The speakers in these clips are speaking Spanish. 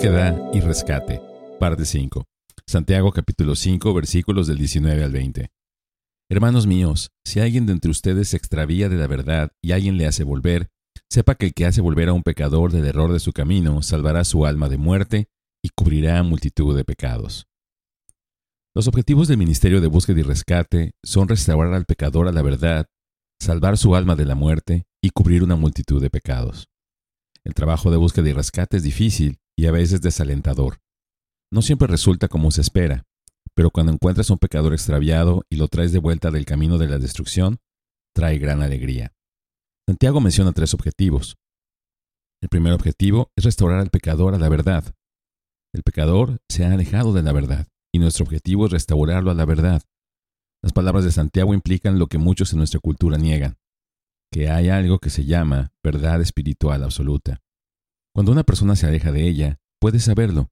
Búsqueda y rescate. Parte 5. Santiago capítulo 5 versículos del 19 al 20. Hermanos míos, si alguien de entre ustedes se extravía de la verdad y alguien le hace volver, sepa que el que hace volver a un pecador del error de su camino salvará su alma de muerte y cubrirá multitud de pecados. Los objetivos del Ministerio de Búsqueda y Rescate son restaurar al pecador a la verdad, salvar su alma de la muerte y cubrir una multitud de pecados. El trabajo de búsqueda y rescate es difícil y a veces desalentador. No siempre resulta como se espera, pero cuando encuentras un pecador extraviado y lo traes de vuelta del camino de la destrucción, trae gran alegría. Santiago menciona tres objetivos. El primer objetivo es restaurar al pecador a la verdad. El pecador se ha alejado de la verdad, y nuestro objetivo es restaurarlo a la verdad. Las palabras de Santiago implican lo que muchos en nuestra cultura niegan, que hay algo que se llama verdad espiritual absoluta. Cuando una persona se aleja de ella, puede saberlo.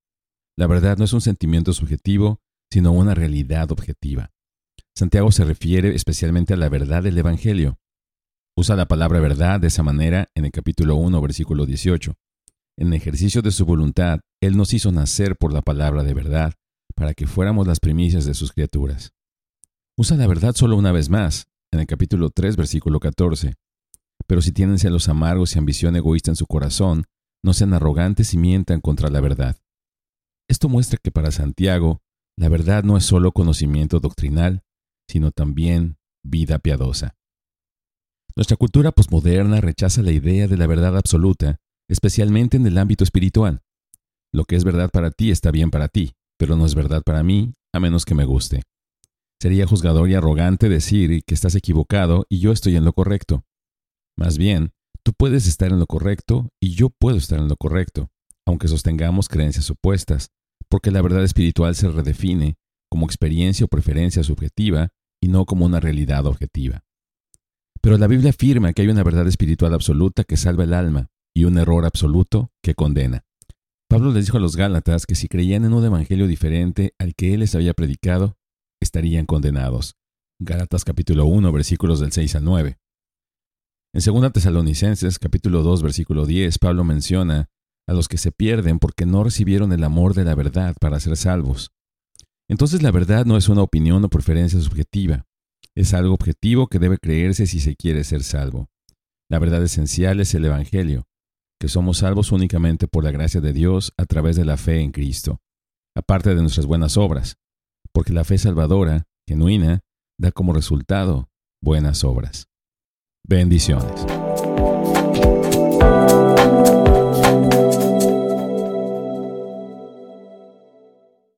La verdad no es un sentimiento subjetivo, sino una realidad objetiva. Santiago se refiere especialmente a la verdad del Evangelio. Usa la palabra verdad de esa manera en el capítulo 1, versículo 18. En ejercicio de su voluntad, Él nos hizo nacer por la palabra de verdad, para que fuéramos las primicias de sus criaturas. Usa la verdad solo una vez más, en el capítulo 3, versículo 14. Pero si tienen celos amargos y ambición egoísta en su corazón, no sean arrogantes y mientan contra la verdad. Esto muestra que para Santiago, la verdad no es solo conocimiento doctrinal, sino también vida piadosa. Nuestra cultura posmoderna rechaza la idea de la verdad absoluta, especialmente en el ámbito espiritual. Lo que es verdad para ti está bien para ti, pero no es verdad para mí, a menos que me guste. Sería juzgador y arrogante decir que estás equivocado y yo estoy en lo correcto. Más bien, tú puedes estar en lo correcto y yo puedo estar en lo correcto, aunque sostengamos creencias opuestas, porque la verdad espiritual se redefine como experiencia o preferencia subjetiva y no como una realidad objetiva. Pero la Biblia afirma que hay una verdad espiritual absoluta que salva el alma y un error absoluto que condena. Pablo les dijo a los Gálatas que si creían en un evangelio diferente al que él les había predicado, estarían condenados. Gálatas capítulo 1 versículos del 6 al 9. En 2 Tesalonicenses capítulo 2 versículo 10, Pablo menciona a los que se pierden porque no recibieron el amor de la verdad para ser salvos. Entonces la verdad no es una opinión o preferencia subjetiva, es algo objetivo que debe creerse si se quiere ser salvo. La verdad esencial es el Evangelio, que somos salvos únicamente por la gracia de Dios a través de la fe en Cristo, aparte de nuestras buenas obras, porque la fe salvadora, genuina, da como resultado buenas obras. Bendiciones.